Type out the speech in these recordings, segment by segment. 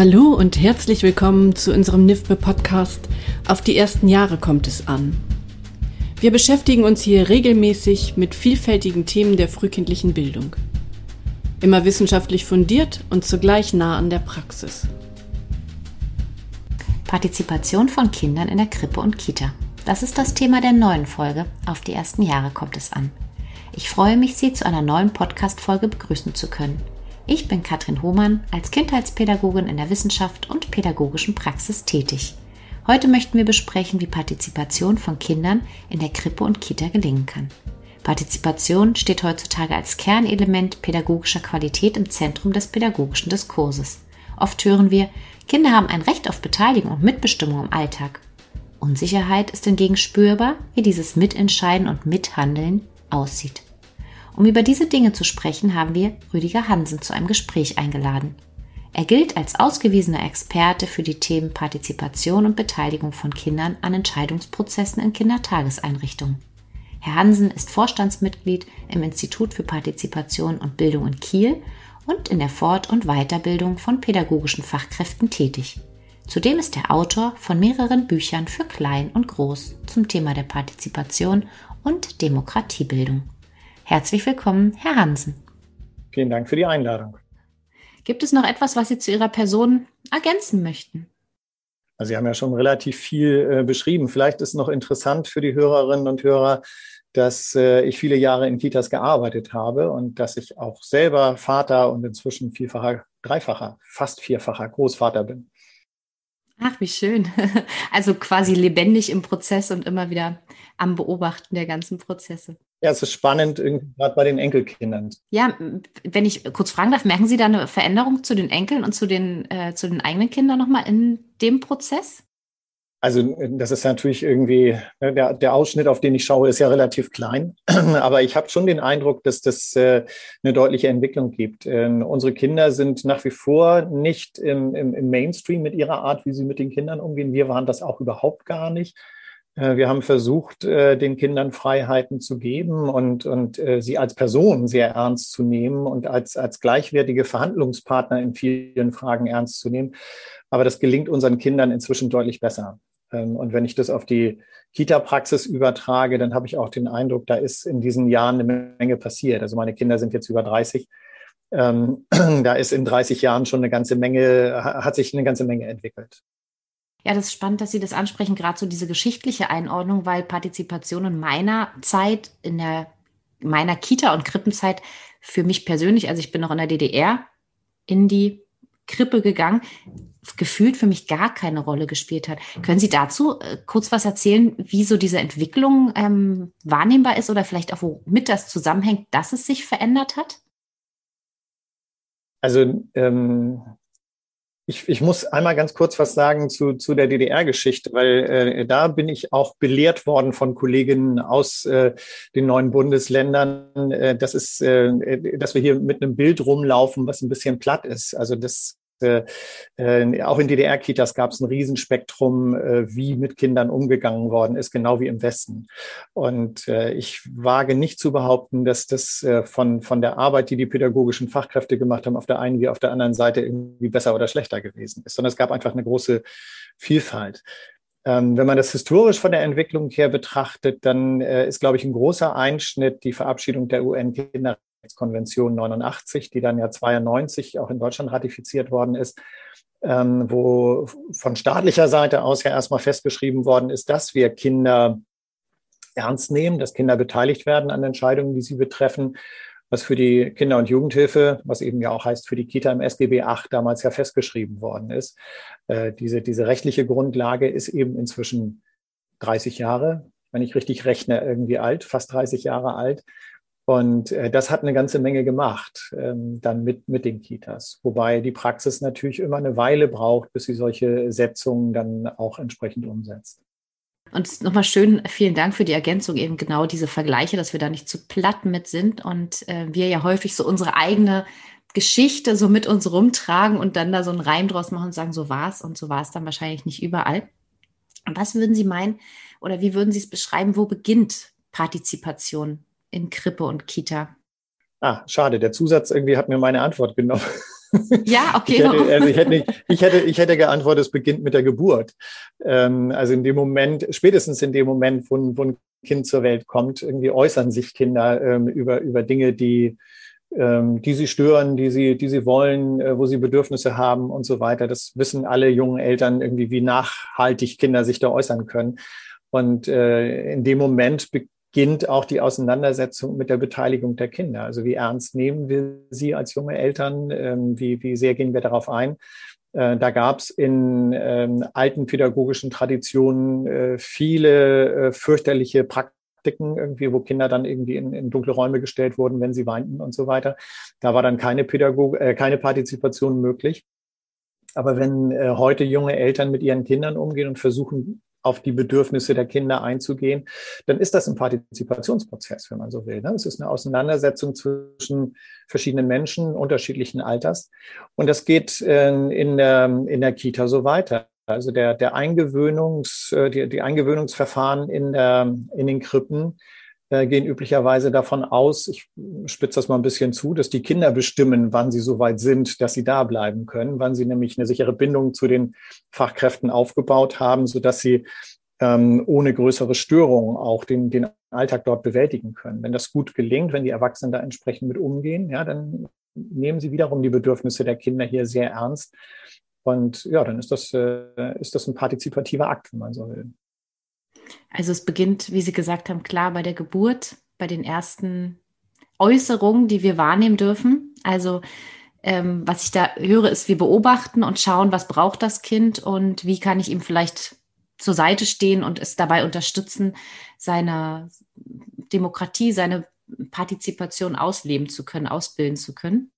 Hallo und herzlich willkommen zu unserem NIFBE Podcast Auf die ersten Jahre kommt es an. Wir beschäftigen uns hier regelmäßig mit vielfältigen Themen der frühkindlichen Bildung. Immer wissenschaftlich fundiert und zugleich nah an der Praxis. Partizipation von Kindern in der Krippe und Kita. Das ist das Thema der neuen Folge. Auf die ersten Jahre kommt es an. Ich freue mich, Sie zu einer neuen Podcast-Folge begrüßen zu können. Ich bin Katrin Hohmann, als Kindheitspädagogin in der Wissenschaft und pädagogischen Praxis tätig. Heute möchten wir besprechen, wie Partizipation von Kindern in der Krippe und Kita gelingen kann. Partizipation steht heutzutage als Kernelement pädagogischer Qualität im Zentrum des pädagogischen Diskurses. Oft hören wir, Kinder haben ein Recht auf Beteiligung und Mitbestimmung im Alltag. Unsicherheit ist hingegen spürbar, wie dieses Mitentscheiden und Mithandeln aussieht. Um über diese Dinge zu sprechen, haben wir Rüdiger Hansen zu einem Gespräch eingeladen. Er gilt als ausgewiesener Experte für die Themen Partizipation und Beteiligung von Kindern an Entscheidungsprozessen in Kindertageseinrichtungen. Herr Hansen ist Vorstandsmitglied im Institut für Partizipation und Bildung in Kiel und in der Fort- und Weiterbildung von pädagogischen Fachkräften tätig. Zudem ist er Autor von mehreren Büchern für Klein und Groß zum Thema der Partizipation und Demokratiebildung. Herzlich willkommen, Herr Hansen. Vielen Dank für die Einladung. Gibt es noch etwas, was Sie zu Ihrer Person ergänzen möchten? Also Sie haben ja schon relativ viel äh, beschrieben. Vielleicht ist noch interessant für die Hörerinnen und Hörer, dass äh, ich viele Jahre in Kitas gearbeitet habe und dass ich auch selber Vater und inzwischen vielfacher, dreifacher, fast vierfacher Großvater bin. Ach, wie schön. Also quasi lebendig im Prozess und immer wieder am Beobachten der ganzen Prozesse. Ja, es ist spannend, gerade bei den Enkelkindern. Ja, wenn ich kurz fragen darf, merken Sie da eine Veränderung zu den Enkeln und zu den, äh, zu den eigenen Kindern nochmal in dem Prozess? Also das ist natürlich irgendwie, ne, der, der Ausschnitt, auf den ich schaue, ist ja relativ klein. Aber ich habe schon den Eindruck, dass das äh, eine deutliche Entwicklung gibt. Ähm, unsere Kinder sind nach wie vor nicht im, im, im Mainstream mit ihrer Art, wie sie mit den Kindern umgehen. Wir waren das auch überhaupt gar nicht. Äh, wir haben versucht, äh, den Kindern Freiheiten zu geben und, und äh, sie als Person sehr ernst zu nehmen und als, als gleichwertige Verhandlungspartner in vielen Fragen ernst zu nehmen. Aber das gelingt unseren Kindern inzwischen deutlich besser. Ähm, und wenn ich das auf die Kita-Praxis übertrage, dann habe ich auch den Eindruck, da ist in diesen Jahren eine Menge passiert. Also meine Kinder sind jetzt über 30. Ähm, da ist in 30 Jahren schon eine ganze Menge, hat sich eine ganze Menge entwickelt. Ja, das ist spannend, dass Sie das ansprechen, gerade so diese geschichtliche Einordnung, weil Partizipation in meiner Zeit, in der meiner Kita- und Krippenzeit, für mich persönlich, also ich bin noch in der DDR, in die Krippe gegangen, gefühlt für mich gar keine Rolle gespielt hat. Können Sie dazu äh, kurz was erzählen, wie so diese Entwicklung ähm, wahrnehmbar ist oder vielleicht auch womit das zusammenhängt, dass es sich verändert hat? Also ähm, ich, ich muss einmal ganz kurz was sagen zu, zu der DDR-Geschichte, weil äh, da bin ich auch belehrt worden von Kolleginnen aus äh, den neuen Bundesländern, äh, dass, es, äh, dass wir hier mit einem Bild rumlaufen, was ein bisschen platt ist. Also das äh, äh, auch in DDR-Kitas gab es ein Riesenspektrum, äh, wie mit Kindern umgegangen worden ist, genau wie im Westen. Und äh, ich wage nicht zu behaupten, dass das äh, von, von der Arbeit, die die pädagogischen Fachkräfte gemacht haben, auf der einen wie auf der anderen Seite irgendwie besser oder schlechter gewesen ist, sondern es gab einfach eine große Vielfalt. Ähm, wenn man das historisch von der Entwicklung her betrachtet, dann äh, ist, glaube ich, ein großer Einschnitt die Verabschiedung der UN-Kinder Konvention 89, die dann ja 92 auch in Deutschland ratifiziert worden ist, ähm, wo von staatlicher Seite aus ja erstmal festgeschrieben worden ist, dass wir Kinder ernst nehmen, dass Kinder beteiligt werden an Entscheidungen, die sie betreffen, was für die Kinder- und Jugendhilfe, was eben ja auch heißt für die Kita im SGB 8 damals ja festgeschrieben worden ist. Äh, diese, diese rechtliche Grundlage ist eben inzwischen 30 Jahre, wenn ich richtig rechne, irgendwie alt, fast 30 Jahre alt. Und äh, das hat eine ganze Menge gemacht, ähm, dann mit, mit den Kitas. Wobei die Praxis natürlich immer eine Weile braucht, bis sie solche Setzungen dann auch entsprechend umsetzt. Und nochmal schön, vielen Dank für die Ergänzung, eben genau diese Vergleiche, dass wir da nicht zu platt mit sind und äh, wir ja häufig so unsere eigene Geschichte so mit uns rumtragen und dann da so einen Reim draus machen und sagen, so war es und so war es dann wahrscheinlich nicht überall. Und was würden Sie meinen oder wie würden Sie es beschreiben, wo beginnt Partizipation in Krippe und Kita. Ah, schade, der Zusatz irgendwie hat mir meine Antwort genommen. Ja, okay. Ich hätte, also ich, hätte nicht, ich, hätte, ich hätte geantwortet, es beginnt mit der Geburt. Ähm, also in dem Moment, spätestens in dem Moment, wo, wo ein Kind zur Welt kommt, irgendwie äußern sich Kinder ähm, über, über Dinge, die, ähm, die sie stören, die sie, die sie wollen, äh, wo sie Bedürfnisse haben und so weiter. Das wissen alle jungen Eltern irgendwie, wie nachhaltig Kinder sich da äußern können. Und äh, in dem Moment beginnt auch die Auseinandersetzung mit der Beteiligung der Kinder. Also wie ernst nehmen wir sie als junge Eltern? Ähm, wie, wie sehr gehen wir darauf ein? Äh, da gab es in ähm, alten pädagogischen Traditionen äh, viele äh, fürchterliche Praktiken irgendwie, wo Kinder dann irgendwie in, in, dunkle Räume gestellt wurden, wenn sie weinten und so weiter. Da war dann keine Pädagog äh, keine Partizipation möglich. Aber wenn äh, heute junge Eltern mit ihren Kindern umgehen und versuchen, auf die Bedürfnisse der Kinder einzugehen, dann ist das ein Partizipationsprozess, wenn man so will. Ne? Es ist eine Auseinandersetzung zwischen verschiedenen Menschen unterschiedlichen Alters. Und das geht äh, in der, in der Kita so weiter. Also der, der Eingewöhnungs, äh, die, die Eingewöhnungsverfahren in, der, in den Krippen äh, gehen üblicherweise davon aus, ich spitze das mal ein bisschen zu, dass die Kinder bestimmen, wann sie so weit sind, dass sie da bleiben können, wann sie nämlich eine sichere Bindung zu den Fachkräften aufgebaut haben, so dass sie ähm, ohne größere Störungen auch den, den Alltag dort bewältigen können. Wenn das gut gelingt, wenn die Erwachsenen da entsprechend mit umgehen, ja, dann nehmen sie wiederum die Bedürfnisse der Kinder hier sehr ernst. Und ja, dann ist das, äh, ist das ein partizipativer Akt, wenn man so will. Also es beginnt, wie Sie gesagt haben, klar bei der Geburt, bei den ersten Äußerungen, die wir wahrnehmen dürfen. Also ähm, was ich da höre, ist, wir beobachten und schauen, was braucht das Kind und wie kann ich ihm vielleicht zur Seite stehen und es dabei unterstützen, seine Demokratie, seine Partizipation ausleben zu können, ausbilden zu können.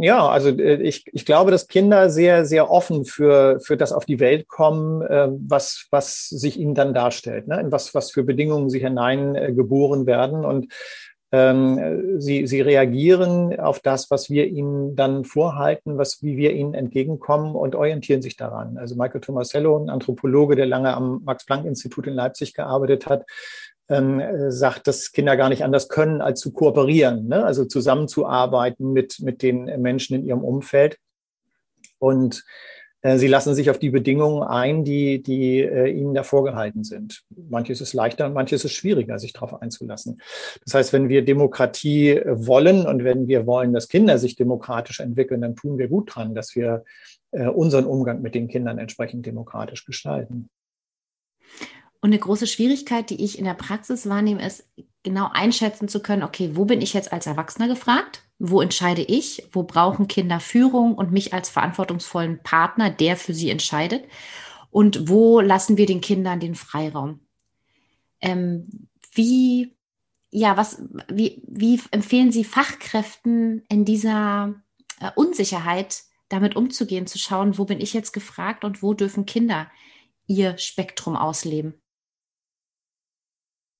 Ja, also äh, ich, ich glaube, dass Kinder sehr, sehr offen für, für das auf die Welt kommen, äh, was, was sich ihnen dann darstellt, ne? in was, was für Bedingungen sie hinein äh, werden. Und ähm, sie, sie reagieren auf das, was wir ihnen dann vorhalten, was, wie wir ihnen entgegenkommen und orientieren sich daran. Also Michael Tomasello, ein Anthropologe, der lange am Max-Planck-Institut in Leipzig gearbeitet hat, ähm, sagt, dass Kinder gar nicht anders können, als zu kooperieren, ne? also zusammenzuarbeiten mit, mit den Menschen in ihrem Umfeld. Und äh, sie lassen sich auf die Bedingungen ein, die, die äh, ihnen da vorgehalten sind. Manches ist leichter, manches ist schwieriger, sich darauf einzulassen. Das heißt, wenn wir Demokratie wollen und wenn wir wollen, dass Kinder sich demokratisch entwickeln, dann tun wir gut dran, dass wir äh, unseren Umgang mit den Kindern entsprechend demokratisch gestalten. Und eine große Schwierigkeit, die ich in der Praxis wahrnehme, ist genau einschätzen zu können, okay, wo bin ich jetzt als Erwachsener gefragt? Wo entscheide ich? Wo brauchen Kinder Führung und mich als verantwortungsvollen Partner, der für sie entscheidet? Und wo lassen wir den Kindern den Freiraum? Ähm, wie, ja, was, wie, wie empfehlen Sie Fachkräften in dieser äh, Unsicherheit damit umzugehen, zu schauen, wo bin ich jetzt gefragt und wo dürfen Kinder ihr Spektrum ausleben?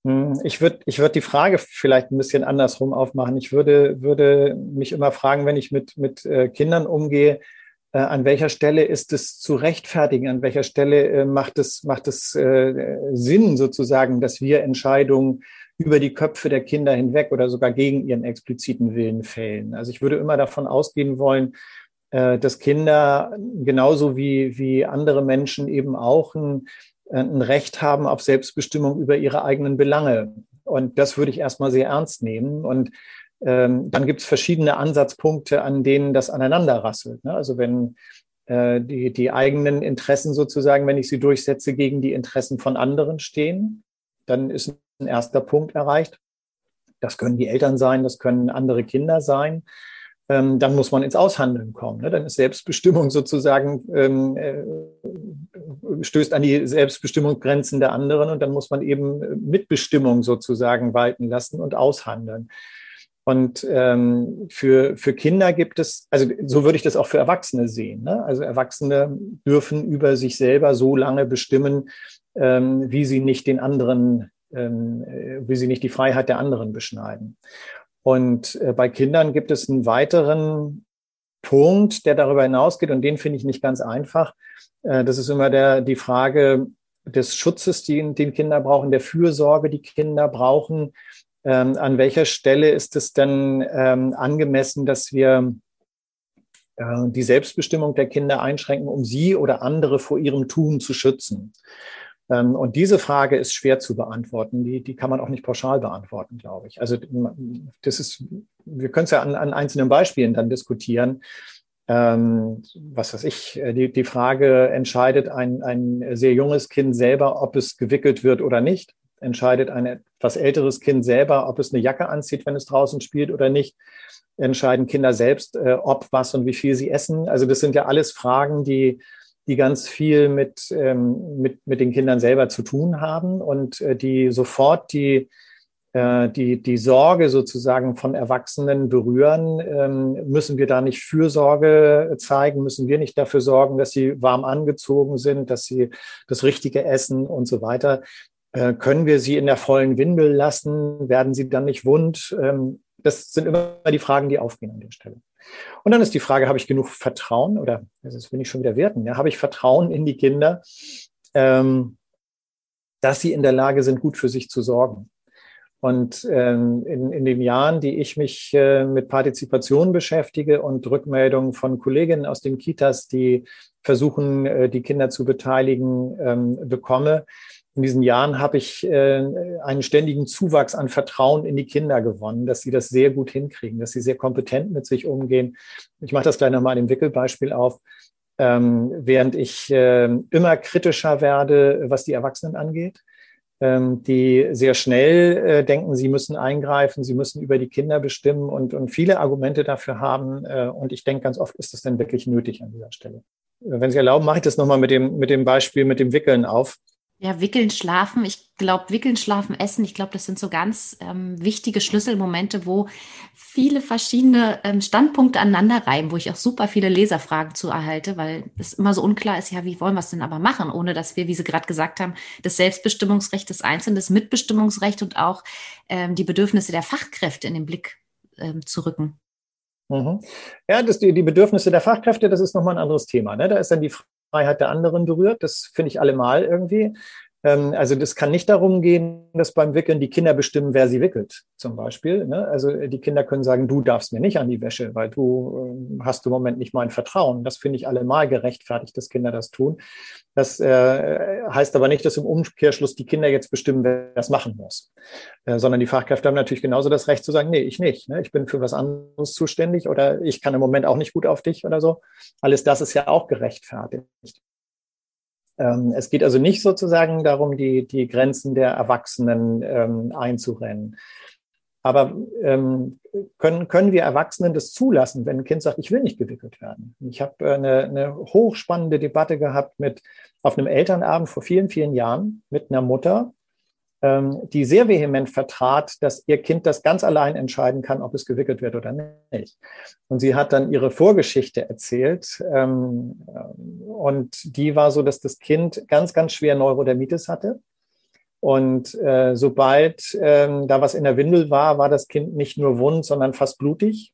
Hm, ich würde ich würd die Frage vielleicht ein bisschen andersrum aufmachen. Ich würde, würde mich immer fragen, wenn ich mit, mit äh, Kindern umgehe, äh, an welcher Stelle ist es zu rechtfertigen? An welcher Stelle äh, macht es, macht es äh, Sinn sozusagen, dass wir Entscheidungen über die Köpfe der Kinder hinweg oder sogar gegen ihren expliziten Willen fällen? Also ich würde immer davon ausgehen wollen, äh, dass Kinder genauso wie, wie andere Menschen eben auch ein ein Recht haben auf Selbstbestimmung über ihre eigenen Belange. Und das würde ich erstmal sehr ernst nehmen. Und ähm, dann gibt es verschiedene Ansatzpunkte, an denen das aneinander rasselt. Ne? Also wenn äh, die, die eigenen Interessen sozusagen, wenn ich sie durchsetze, gegen die Interessen von anderen stehen, dann ist ein erster Punkt erreicht. Das können die Eltern sein, das können andere Kinder sein ähm, dann muss man ins Aushandeln kommen. Ne? Dann ist Selbstbestimmung sozusagen, ähm, äh, stößt an die Selbstbestimmungsgrenzen der anderen und dann muss man eben Mitbestimmung sozusagen walten lassen und aushandeln. Und ähm, für, für Kinder gibt es, also so würde ich das auch für Erwachsene sehen. Ne? Also Erwachsene dürfen über sich selber so lange bestimmen, ähm, wie sie nicht den anderen, ähm, äh, wie sie nicht die Freiheit der anderen beschneiden. Und äh, bei Kindern gibt es einen weiteren Punkt, der darüber hinausgeht, und den finde ich nicht ganz einfach. Äh, das ist immer der, die Frage des Schutzes, den, den Kinder brauchen, der Fürsorge, die Kinder brauchen, ähm, an welcher Stelle ist es denn ähm, angemessen, dass wir äh, die Selbstbestimmung der Kinder einschränken, um sie oder andere vor ihrem Tun zu schützen? Ähm, und diese Frage ist schwer zu beantworten. Die, die kann man auch nicht pauschal beantworten, glaube ich. Also das ist, wir können es ja an, an einzelnen Beispielen dann diskutieren. Ähm, was weiß ich, äh, die, die Frage entscheidet ein, ein sehr junges Kind selber, ob es gewickelt wird oder nicht entscheidet ein etwas älteres Kind selber, ob es eine Jacke anzieht, wenn es draußen spielt oder nicht. Entscheiden Kinder selbst, äh, ob, was und wie viel sie essen. Also das sind ja alles Fragen, die, die ganz viel mit, ähm, mit, mit den Kindern selber zu tun haben und äh, die sofort die, äh, die, die Sorge sozusagen von Erwachsenen berühren. Ähm, müssen wir da nicht Fürsorge zeigen? Müssen wir nicht dafür sorgen, dass sie warm angezogen sind, dass sie das Richtige essen und so weiter? Äh, können wir sie in der vollen Windel lassen? Werden sie dann nicht wund? Ähm, das sind immer die Fragen, die aufgehen an der Stelle. Und dann ist die Frage, habe ich genug Vertrauen oder, das will ich schon wieder werten, ja, habe ich Vertrauen in die Kinder, ähm, dass sie in der Lage sind, gut für sich zu sorgen? Und ähm, in, in den Jahren, die ich mich äh, mit Partizipation beschäftige und Rückmeldungen von Kolleginnen aus den Kitas, die versuchen, äh, die Kinder zu beteiligen, ähm, bekomme, in diesen Jahren habe ich äh, einen ständigen Zuwachs an Vertrauen in die Kinder gewonnen, dass sie das sehr gut hinkriegen, dass sie sehr kompetent mit sich umgehen. Ich mache das gleich nochmal im Wickelbeispiel auf. Ähm, während ich äh, immer kritischer werde, was die Erwachsenen angeht, ähm, die sehr schnell äh, denken, sie müssen eingreifen, sie müssen über die Kinder bestimmen und, und viele Argumente dafür haben. Äh, und ich denke, ganz oft ist das denn wirklich nötig an dieser Stelle. Wenn Sie erlauben, mache ich das nochmal mit dem, mit dem Beispiel mit dem Wickeln auf. Ja, wickeln, schlafen. Ich glaube, wickeln, schlafen, essen. Ich glaube, das sind so ganz ähm, wichtige Schlüsselmomente, wo viele verschiedene ähm, Standpunkte aneinander reiben, wo ich auch super viele Leserfragen zu erhalte, weil es immer so unklar ist, ja, wie wollen wir es denn aber machen, ohne dass wir, wie Sie gerade gesagt haben, das Selbstbestimmungsrecht des Einzelnen, das Mitbestimmungsrecht und auch ähm, die Bedürfnisse der Fachkräfte in den Blick ähm, zu rücken. Mhm. Ja, das, die, die Bedürfnisse der Fachkräfte, das ist nochmal ein anderes Thema. Ne? Da ist dann die Freiheit der anderen berührt. Das finde ich allemal irgendwie. Ähm, also das kann nicht darum gehen, dass beim Wickeln die Kinder bestimmen, wer sie wickelt, zum Beispiel. Ne? Also die Kinder können sagen, du darfst mir nicht an die Wäsche, weil du ähm, hast im Moment nicht mein Vertrauen. Das finde ich allemal gerechtfertigt, dass Kinder das tun. Das äh, heißt aber nicht, dass im Umkehrschluss die Kinder jetzt bestimmen, wer das machen muss, äh, sondern die Fachkräfte haben natürlich genauso das Recht zu sagen, nee, ich nicht. Ne? Ich bin für was anderes zuständig oder ich kann im Moment auch nicht gut auf dich oder so. Alles das ist ja auch gerechtfertigt. Ähm, es geht also nicht sozusagen darum, die, die Grenzen der Erwachsenen ähm, einzurennen. Aber ähm, können, können wir Erwachsenen das zulassen, wenn ein Kind sagt, ich will nicht gewickelt werden? Ich habe äh, eine, eine hochspannende Debatte gehabt mit auf einem Elternabend vor vielen, vielen Jahren mit einer Mutter, die sehr vehement vertrat, dass ihr Kind das ganz allein entscheiden kann, ob es gewickelt wird oder nicht. Und sie hat dann ihre Vorgeschichte erzählt. Ähm, und die war so, dass das Kind ganz, ganz schwer Neurodermitis hatte. Und äh, sobald ähm, da was in der Windel war, war das Kind nicht nur wund, sondern fast blutig.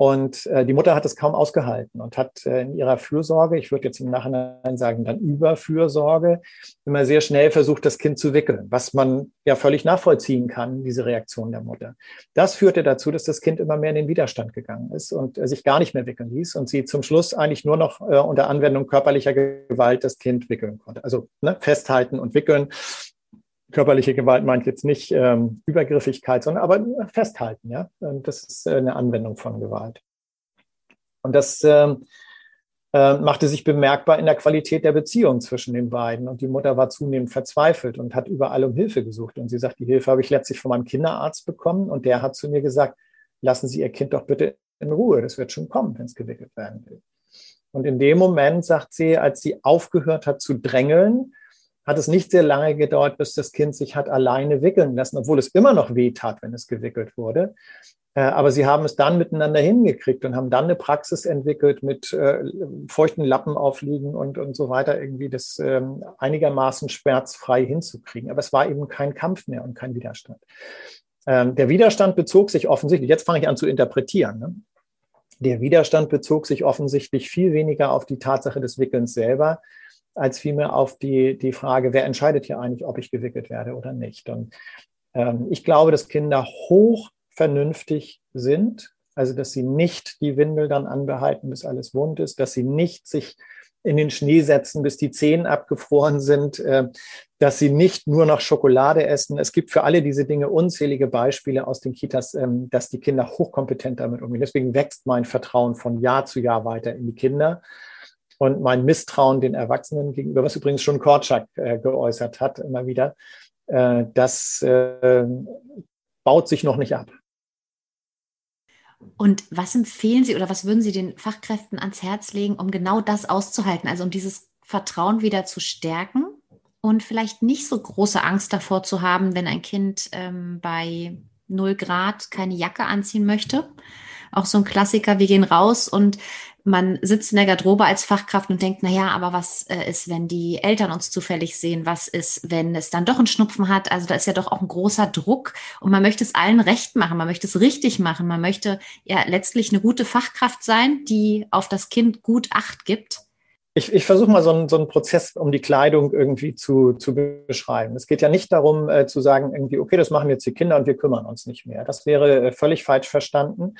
Und äh, die Mutter hat es kaum ausgehalten und hat äh, in ihrer Fürsorge, ich würde jetzt im Nachhinein sagen, dann Überfürsorge, immer sehr schnell versucht, das Kind zu wickeln, was man ja völlig nachvollziehen kann, diese Reaktion der Mutter. Das führte dazu, dass das Kind immer mehr in den Widerstand gegangen ist und äh, sich gar nicht mehr wickeln ließ und sie zum Schluss eigentlich nur noch äh, unter Anwendung körperlicher Gewalt das Kind wickeln konnte. Also ne, festhalten und wickeln körperliche Gewalt meint jetzt nicht ähm, Übergriffigkeit, sondern aber festhalten, ja. Das ist äh, eine Anwendung von Gewalt. Und das ähm, äh, machte sich bemerkbar in der Qualität der Beziehung zwischen den beiden. Und die Mutter war zunehmend verzweifelt und hat überall um Hilfe gesucht. Und sie sagt, die Hilfe habe ich letztlich von meinem Kinderarzt bekommen. Und der hat zu mir gesagt, lassen Sie Ihr Kind doch bitte in Ruhe. Das wird schon kommen, wenn es gewickelt werden will. Und in dem Moment, sagt sie, als sie aufgehört hat zu drängeln, hat es nicht sehr lange gedauert, bis das Kind sich hat alleine wickeln lassen, obwohl es immer noch weh tat, wenn es gewickelt wurde. Äh, aber sie haben es dann miteinander hingekriegt und haben dann eine Praxis entwickelt mit äh, feuchten Lappen aufliegen und, und so weiter, irgendwie das ähm, einigermaßen schmerzfrei hinzukriegen. Aber es war eben kein Kampf mehr und kein Widerstand. Ähm, der Widerstand bezog sich offensichtlich, jetzt fange ich an zu interpretieren. Ne? Der Widerstand bezog sich offensichtlich viel weniger auf die Tatsache des Wickelns selber, als vielmehr auf die, die Frage, wer entscheidet hier eigentlich, ob ich gewickelt werde oder nicht. Und Ähm, ich glaube, dass Kinder hoch vernünftig sind, also dass sie nicht die Windel dann anbehalten, bis alles wund ist, dass sie nicht sich in den Schnee setzen, bis die Zehen abgefroren sind, äh, dass sie nicht nur noch Schokolade essen. Es gibt für alle diese Dinge unzählige Beispiele aus den Kitas, ähm, dass die Kinder hochkompetent damit umgehen. Deswegen wächst mein Vertrauen von Jahr zu Jahr weiter in die Kinder und mein Misstrauen den Erwachsenen gegenüber, was übrigens schon Korczak äh, geäußert hat, immer wieder, äh, das baut sich noch nicht ab. Und was empfehlen Sie oder was würden Sie den Fachkräften ans Herz legen, um genau das auszuhalten, also um dieses Vertrauen wieder zu stärken und vielleicht nicht so große Angst davor zu haben, wenn ein Kind ähm, bei 0 Grad keine Jacke anziehen möchte? Auch so ein Klassiker, wir gehen raus und man sitzt in der Garderobe als Fachkraft und denkt, na ja, aber was äh, ist, wenn die Eltern uns zufällig sehen? Was ist, wenn es dann doch einen Schnupfen hat? Also da ist ja doch auch ein großer Druck und man möchte es allen recht machen, man möchte es richtig machen, man möchte ja letztlich eine gute Fachkraft sein, die auf das Kind gut Acht gibt. Ich, ich versuche mal so einen, so einen Prozess, um die Kleidung irgendwie zu, zu beschreiben. Es geht ja nicht darum äh, zu sagen, irgendwie, okay, das machen jetzt die Kinder und wir kümmern uns nicht mehr. Das wäre äh, völlig falsch verstanden,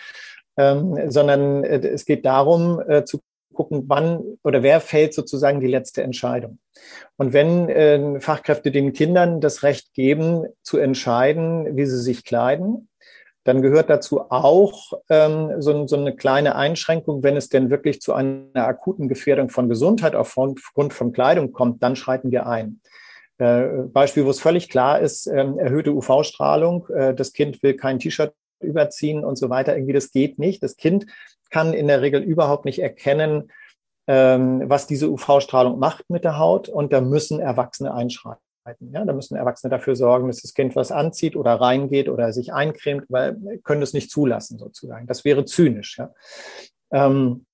ähm, sondern äh, es geht darum äh, zu gucken, wann oder wer fällt sozusagen die letzte Entscheidung. Und wenn äh, Fachkräfte den Kindern das Recht geben, zu entscheiden, wie sie sich kleiden, dann gehört dazu auch ähm, so, so, eine kleine Einschränkung, wenn es denn wirklich zu einer akuten Gefährdung von Gesundheit aufgrund von Kleidung kommt, dann schreiten wir ein. Äh, Beispiel, wo es völlig klar ist, äh, erhöhte UV-Strahlung, äh, das Kind will kein T-Shirt überziehen und so weiter. Irgendwie, das geht nicht. Das Kind kann in der Regel überhaupt nicht erkennen, ähm, was diese UV-Strahlung macht mit der Haut. Und da müssen Erwachsene einschreiten. Ja, da müssen Erwachsene dafür sorgen, dass das Kind was anzieht oder reingeht oder sich eincremt, weil können es nicht zulassen sozusagen. Das wäre zynisch. Ja. Ähm,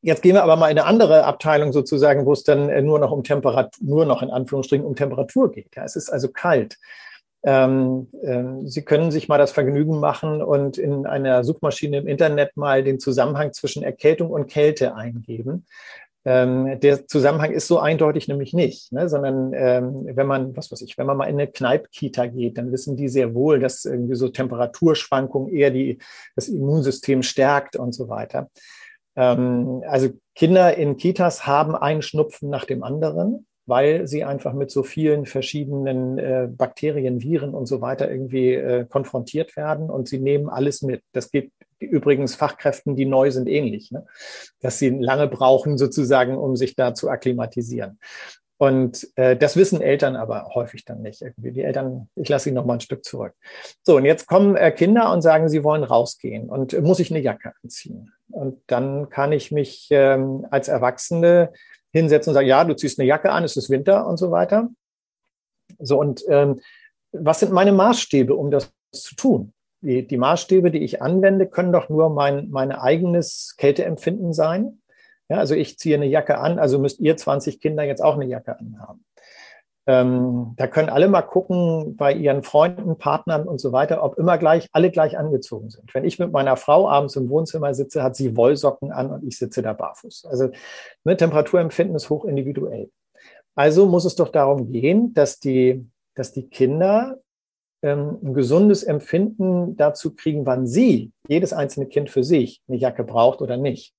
Jetzt gehen wir aber mal in eine andere Abteilung sozusagen, wo es dann nur noch um Temperatur, nur noch in Anführungsstrichen um Temperatur geht. Ja, es ist also kalt. Ähm, äh, Sie können sich mal das Vergnügen machen und in einer Suchmaschine im Internet mal den Zusammenhang zwischen Erkältung und Kälte eingeben. Ähm, der Zusammenhang ist so eindeutig nämlich nicht, ne? sondern ähm, wenn man, was weiß ich, wenn man mal in eine Kneippkita geht, dann wissen die sehr wohl, dass irgendwie so Temperaturschwankungen eher die, das Immunsystem stärkt und so weiter. Ähm, also Kinder in Kitas haben einen Schnupfen nach dem anderen weil sie einfach mit so vielen verschiedenen äh, Bakterien, Viren und so weiter irgendwie äh, konfrontiert werden und sie nehmen alles mit. Das geht übrigens Fachkräften, die neu sind, ähnlich, ne? dass sie lange brauchen sozusagen, um sich da zu akklimatisieren. Und äh, das wissen Eltern aber häufig dann nicht. Irgendwie die Eltern, ich lasse sie noch mal ein Stück zurück. So, und jetzt kommen äh, Kinder und sagen, sie wollen rausgehen und äh, muss ich eine Jacke anziehen. Und dann kann ich mich ähm, als Erwachsene hinsetzen und sagen, ja, du ziehst eine Jacke an, es ist Winter und so weiter. So, und ähm, was sind meine Maßstäbe, um das zu tun? Die, die Maßstäbe, die ich anwende, können doch nur mein, mein eigenes Kälteempfinden sein. Ja, also ich ziehe eine Jacke an, also müsst ihr 20 Kinder jetzt auch eine Jacke anhaben. Ähm, da können alle mal gucken bei ihren Freunden, Partnern und so weiter, ob immer gleich, alle gleich angezogen sind. Wenn ich mit meiner Frau abends im Wohnzimmer sitze, hat sie Wollsocken an und ich sitze da barfuß. Also ne, Temperaturempfinden ist hoch individuell. Also muss es doch darum gehen, dass die, dass die Kinder ähm, ein gesundes Empfinden dazu kriegen, wann sie, jedes einzelne Kind für sich, eine Jacke braucht oder nicht.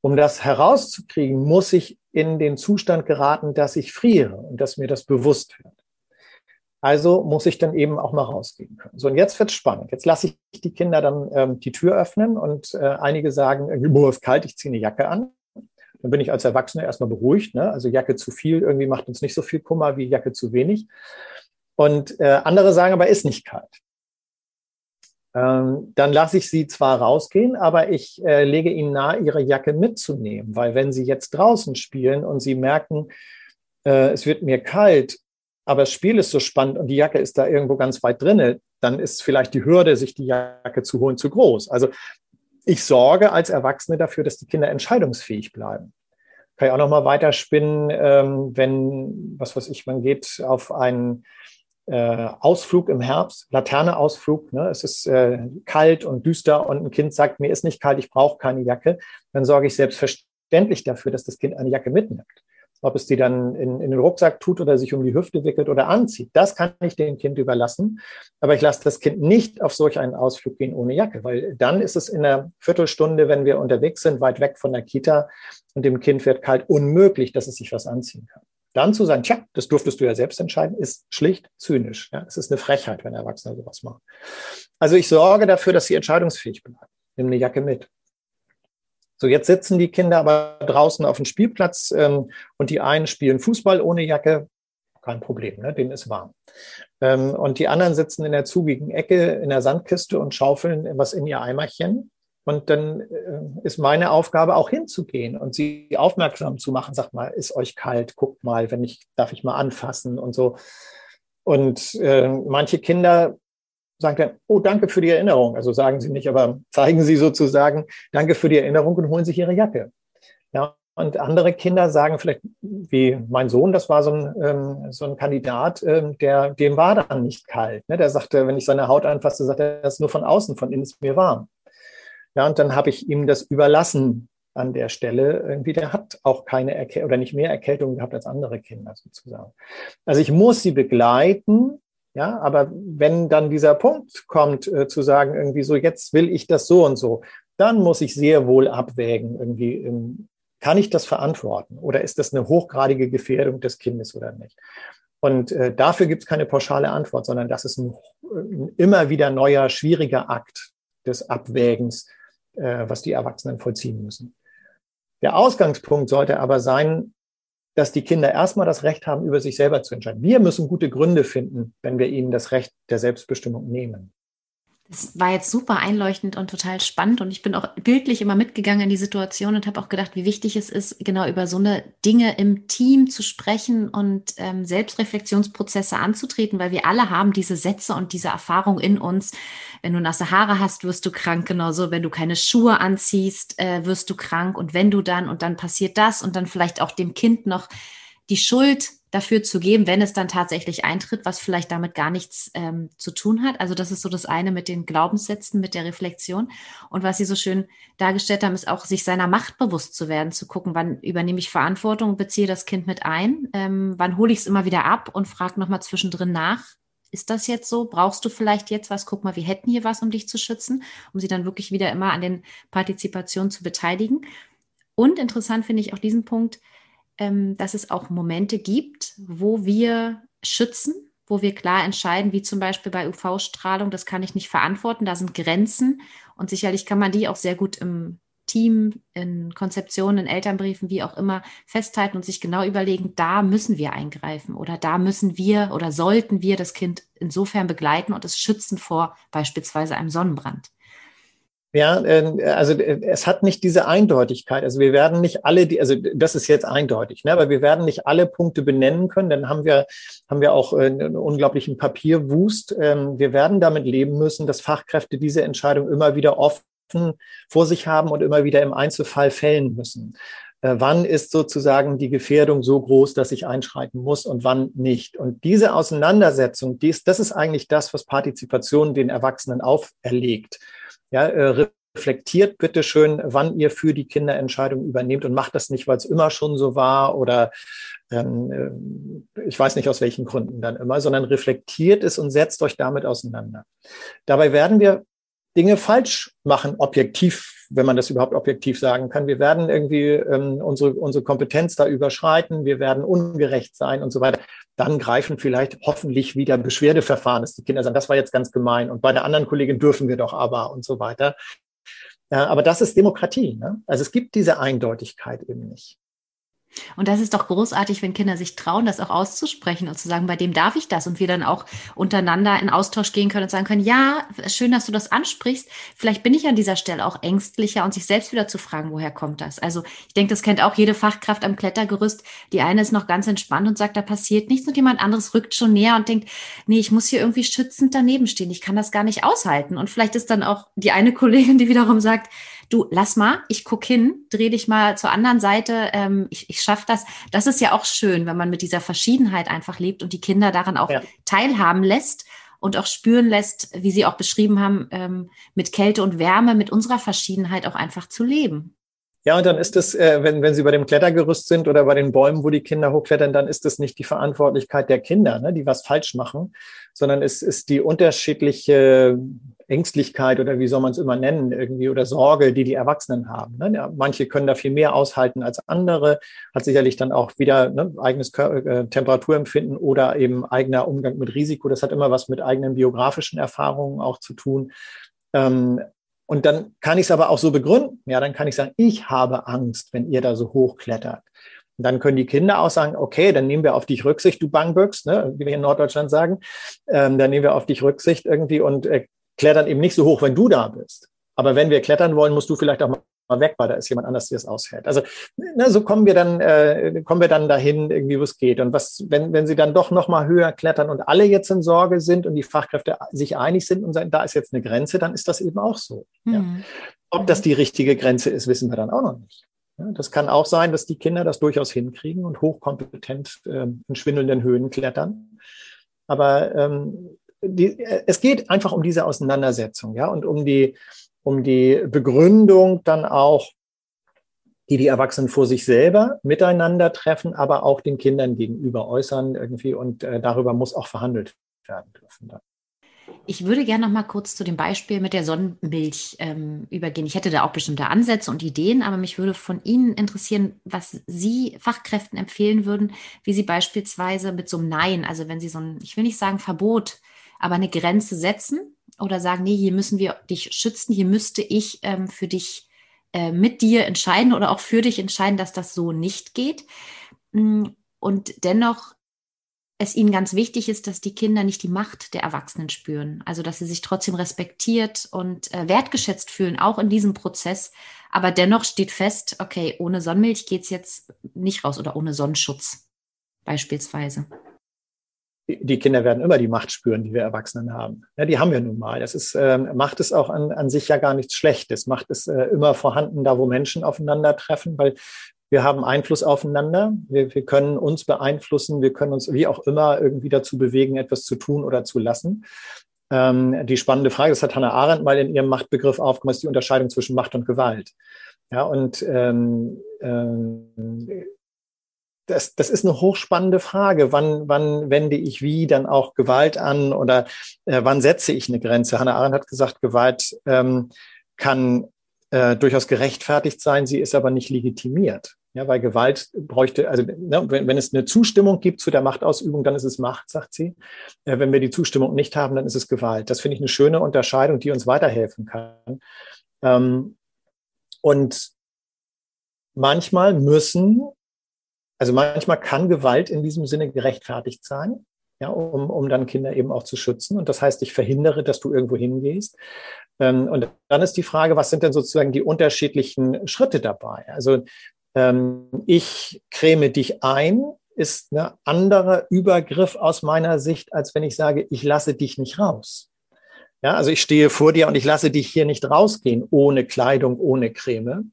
Um das herauszukriegen, muss ich in den Zustand geraten, dass ich friere und dass mir das bewusst wird. Also muss ich dann eben auch mal rausgehen können. So, und jetzt wird's spannend. Jetzt lasse ich die Kinder dann ähm, die Tür öffnen und äh, einige sagen, irgendwie, boah, ist kalt, ich ziehe eine Jacke an. Dann bin ich als Erwachsener erstmal beruhigt. Ne? Also Jacke zu viel irgendwie macht uns nicht so viel Kummer wie Jacke zu wenig. Und äh, andere sagen aber, ist nicht kalt. Ähm, dann lasse ich sie zwar rausgehen, aber ich äh, lege ihnen nahe, ihre Jacke mitzunehmen, weil wenn sie jetzt draußen spielen und sie merken, äh, es wird mir kalt, aber das Spiel ist so spannend und die Jacke ist da irgendwo ganz weit drinne, dann ist vielleicht die Hürde, sich die Jacke zu holen, zu groß. Also ich sorge als Erwachsene dafür, dass die Kinder entscheidungsfähig bleiben. Kann ich auch noch mal weiterspinnen, ähm, wenn, was weiß ich, man geht auf einen äh, Ausflug im Herbst, Laterneausflug, ne? es ist äh, kalt und düster und ein Kind sagt, mir ist nicht kalt, ich brauche keine Jacke, dann sorge ich selbstverständlich dafür, dass das Kind eine Jacke mitnimmt. ob es die dann in, in den Rucksack tut oder sich um die Hüfte wickelt oder anzieht, das kann ich dem Kind überlassen. Aber ich lasse das Kind nicht auf solch einen Ausflug gehen ohne Jacke, weil dann ist es in einer Viertelstunde, wenn wir unterwegs sind, weit weg von der Kita und dem Kind wird kalt, unmöglich, dass es sich was anziehen kann. Dann zu sagen, tja, das durftest du ja selbst entscheiden, ist schlicht zynisch. Ja, es ist eine Frechheit, wenn Erwachsene sowas machen. Also ich sorge dafür, dass sie entscheidungsfähig bleiben. Nimm eine Jacke mit. So, jetzt sitzen die Kinder aber draußen auf dem Spielplatz ähm, und die einen spielen Fußball ohne Jacke, kein Problem, ne? denen ist warm. Ähm, und die anderen sitzen in der zugigen Ecke in der Sandkiste und schaufeln was in ihr Eimerchen. Und dann äh, ist meine Aufgabe auch hinzugehen und sie aufmerksam zu machen. Sagt mal, ist euch kalt? Guckt mal, wenn ich, darf ich mal anfassen und so. Und äh, manche Kinder sagen dann, oh, danke für die Erinnerung. Also sagen sie nicht, aber zeigen sie sozusagen, danke für die Erinnerung und holen sich ihre Jacke. Ja, und andere Kinder sagen vielleicht, wie mein Sohn, das war so ein, ähm, so ein Kandidat, ähm, der, dem war dann nicht kalt. Ne? Der sagte, wenn ich seine Haut anfasse, sagt er, das ist nur von außen, von innen ist mir warm. Ja, und dann habe ich ihm das überlassen an der Stelle. Irgendwie, der hat auch keine Erkältung oder nicht mehr Erkältung gehabt als andere Kinder sozusagen. Also ich muss sie begleiten, ja, aber wenn dann dieser Punkt kommt, äh, zu sagen, irgendwie so, jetzt will ich das so und so, dann muss ich sehr wohl abwägen, irgendwie, ähm, kann ich das verantworten oder ist das eine hochgradige Gefährdung des Kindes oder nicht? Und äh, dafür gibt es keine pauschale Antwort, sondern das ist ein, ein immer wieder neuer, schwieriger Akt des Abwägens äh, was die Erwachsenen vollziehen müssen. Der Ausgangspunkt sollte aber sein, dass die Kinder erstmal das Recht haben, über sich selber zu entscheiden. Wir müssen gute Gründe finden, wenn wir ihnen das Recht der Selbstbestimmung nehmen. Das war jetzt super einleuchtend und total spannend. Und ich bin auch bildlich immer mitgegangen in die Situation und habe auch gedacht, wie wichtig es ist, genau über so eine Dinge im Team zu sprechen und ähm, Selbstreflexionsprozesse anzutreten, weil wir alle haben diese Sätze und diese Erfahrung in uns. Wenn du nasse Haare hast, wirst du krank, genauso. Wenn du keine Schuhe anziehst, äh, wirst du krank. Und wenn du dann, und dann passiert das und dann vielleicht auch dem Kind noch die Schuld dafür zu geben, wenn es dann tatsächlich eintritt, was vielleicht damit gar nichts ähm, zu tun hat. Also das ist so das eine mit den Glaubenssätzen, mit der Reflexion. Und was Sie so schön dargestellt haben, ist auch, sich seiner Macht bewusst zu werden, zu gucken, wann übernehme ich Verantwortung, beziehe das Kind mit ein, ähm, wann hole ich es immer wieder ab und frage nochmal zwischendrin nach. Ist das jetzt so? Brauchst du vielleicht jetzt was? Guck mal, wir hätten hier was, um dich zu schützen, um sie dann wirklich wieder immer an den Partizipationen zu beteiligen. Und interessant finde ich auch diesen Punkt, ähm, dass es auch Momente gibt, wo wir schützen, wo wir klar entscheiden, wie zum Beispiel bei UV-Strahlung, das kann ich nicht verantworten, da sind Grenzen und sicherlich kann man die auch sehr gut im Team, in Konzeptionen, in Elternbriefen, wie auch immer, festhalten und sich genau überlegen, da müssen wir eingreifen oder da müssen wir oder sollten wir das Kind insofern begleiten und es schützen vor beispielsweise einem Sonnenbrand. Ja, ähm, also äh, es hat nicht diese Eindeutigkeit. Also wir werden nicht alle, die, also das ist jetzt eindeutig, ne? aber wir werden nicht alle Punkte benennen können. Dann haben wir, haben wir auch äh, einen unglaublichen Papierwust. Ähm, wir werden damit leben müssen, dass Fachkräfte diese Entscheidung immer wieder offen vor sich haben und immer wieder im Einzelfall fällen müssen. Äh, wann ist sozusagen die Gefährdung so groß, dass ich einschreiten muss und wann nicht? Und diese Auseinandersetzung, dies, das ist eigentlich das, was Partizipation den Erwachsenen auferlegt. Ja, äh, reflektiert bitte schön, wann ihr für die Kinder Entscheidungen übernehmt und macht das nicht, weil es immer schon so war oder ähm, äh, ich weiß nicht aus welchen Gründen dann immer, sondern reflektiert es und setzt euch damit auseinander. Dabei werden wir Dinge falsch machen, objektiv, wenn man das überhaupt objektiv sagen kann. Wir werden irgendwie ähm, unsere, unsere Kompetenz da überschreiten, wir werden ungerecht sein und so weiter. Dann greifen vielleicht hoffentlich wieder Beschwerdeverfahren, dass die Kinder sagen, das war jetzt ganz gemein und bei der anderen Kollegin dürfen wir doch aber und so weiter. Ja, aber das ist Demokratie. Ne? Also es gibt diese Eindeutigkeit eben nicht. Und das ist doch großartig, wenn Kinder sich trauen, das auch auszusprechen und zu sagen, bei dem darf ich das und wir dann auch untereinander in Austausch gehen können und sagen können, ja, schön, dass du das ansprichst. Vielleicht bin ich an dieser Stelle auch ängstlicher und sich selbst wieder zu fragen, woher kommt das? Also ich denke, das kennt auch jede Fachkraft am Klettergerüst. Die eine ist noch ganz entspannt und sagt, da passiert nichts und jemand anderes rückt schon näher und denkt, nee, ich muss hier irgendwie schützend daneben stehen. Ich kann das gar nicht aushalten. Und vielleicht ist dann auch die eine Kollegin, die wiederum sagt, du, lass mal, ich guck hin, dreh dich mal zur anderen Seite, ähm, ich, ich schaffe das. Das ist ja auch schön, wenn man mit dieser Verschiedenheit einfach lebt und die Kinder daran auch ja. teilhaben lässt und auch spüren lässt, wie Sie auch beschrieben haben, ähm, mit Kälte und Wärme, mit unserer Verschiedenheit auch einfach zu leben. Ja, und dann ist es, äh, wenn, wenn sie bei dem Klettergerüst sind oder bei den Bäumen, wo die Kinder hochklettern, dann ist es nicht die Verantwortlichkeit der Kinder, ne, die was falsch machen, sondern es ist die unterschiedliche Ängstlichkeit oder wie soll man es immer nennen, irgendwie oder Sorge, die die Erwachsenen haben. Ne? Ja, manche können da viel mehr aushalten als andere, hat sicherlich dann auch wieder ne, eigenes äh, Temperaturempfinden oder eben eigener Umgang mit Risiko. Das hat immer was mit eigenen biografischen Erfahrungen auch zu tun. Ähm, und dann kann ich es aber auch so begründen. Ja, dann kann ich sagen, ich habe Angst, wenn ihr da so hoch klettert. Und dann können die Kinder auch sagen, okay, dann nehmen wir auf dich Rücksicht, du Bangböcks, ne, wie wir in Norddeutschland sagen. Ähm, dann nehmen wir auf dich Rücksicht irgendwie und äh, klettern eben nicht so hoch, wenn du da bist. Aber wenn wir klettern wollen, musst du vielleicht auch mal weg, weil da ist jemand anders, der es aushält. Also na, so kommen wir dann, äh, kommen wir dann dahin, irgendwie, wo es geht. Und was, wenn, wenn sie dann doch noch mal höher klettern und alle jetzt in Sorge sind und die Fachkräfte sich einig sind und sagen, da ist jetzt eine Grenze, dann ist das eben auch so. Mhm. Ja. Ob das die richtige Grenze ist, wissen wir dann auch noch nicht. Ja, das kann auch sein, dass die Kinder das durchaus hinkriegen und hochkompetent äh, in schwindelnden Höhen klettern. Aber ähm, die, äh, es geht einfach um diese Auseinandersetzung, ja, und um die, um die Begründung dann auch, die die Erwachsenen vor sich selber miteinander treffen, aber auch den Kindern gegenüber äußern irgendwie und äh, darüber muss auch verhandelt werden dürfen. Dann. Ich würde gerne noch mal kurz zu dem Beispiel mit der Sonnenmilch ähm, übergehen. Ich hätte da auch bestimmte Ansätze und Ideen, aber mich würde von Ihnen interessieren, was Sie Fachkräften empfehlen würden, wie Sie beispielsweise mit so einem Nein, also wenn Sie so ein, ich will nicht sagen Verbot, aber eine Grenze setzen, oder sagen, nee, hier müssen wir dich schützen, hier müsste ich ähm, für dich äh, mit dir entscheiden oder auch für dich entscheiden, dass das so nicht geht. Mm, und dennoch es ihnen ganz wichtig ist, dass die Kinder nicht die Macht der Erwachsenen spüren. Also dass sie sich trotzdem respektiert und äh, wertgeschätzt fühlen, auch in diesem Prozess. Aber dennoch steht fest, okay, ohne Sonnenmilch geht es jetzt nicht raus oder ohne Sonnenschutz beispielsweise die Kinder werden immer die Macht spüren, die wir Erwachsenen haben. Ja, die haben wir nun mal. Das ist, ähm, macht es auch an, an sich ja gar nichts Schlechtes. Macht es äh, immer vorhanden, da wo Menschen aufeinandertreffen, weil wir haben Einfluss aufeinander. Wir, wir können uns beeinflussen. Wir können uns wie auch immer irgendwie dazu bewegen, etwas zu tun oder zu lassen. Ähm, die spannende Frage, das hat Hannah Arendt mal in ihrem Machtbegriff aufgemacht, ist die Unterscheidung zwischen Macht und Gewalt. Ja, und ähm, ähm, das, das ist eine hochspannende Frage. Wann, wann wende ich wie dann auch Gewalt an oder äh, wann setze ich eine Grenze? Hannah Arendt hat gesagt, Gewalt ähm, kann äh, durchaus gerechtfertigt sein, sie ist aber nicht legitimiert. Ja, weil Gewalt bräuchte, also ne, wenn, wenn es eine Zustimmung gibt zu der Machtausübung, dann ist es Macht, sagt sie. Äh, wenn wir die Zustimmung nicht haben, dann ist es Gewalt. Das finde ich eine schöne Unterscheidung, die uns weiterhelfen kann. Ähm, und manchmal müssen also manchmal kann Gewalt in diesem Sinne gerechtfertigt sein, ja, um, um dann Kinder eben auch zu schützen. Und das heißt, ich verhindere, dass du irgendwo hingehst. Ähm, und dann ist die Frage, was sind denn sozusagen die unterschiedlichen Schritte dabei? Also ähm, ich creme dich ein, ist ein anderer Übergriff aus meiner Sicht, als wenn ich sage, ich lasse dich nicht raus. Ja, also ich stehe vor dir und ich lasse dich hier nicht rausgehen ohne Kleidung, ohne Creme,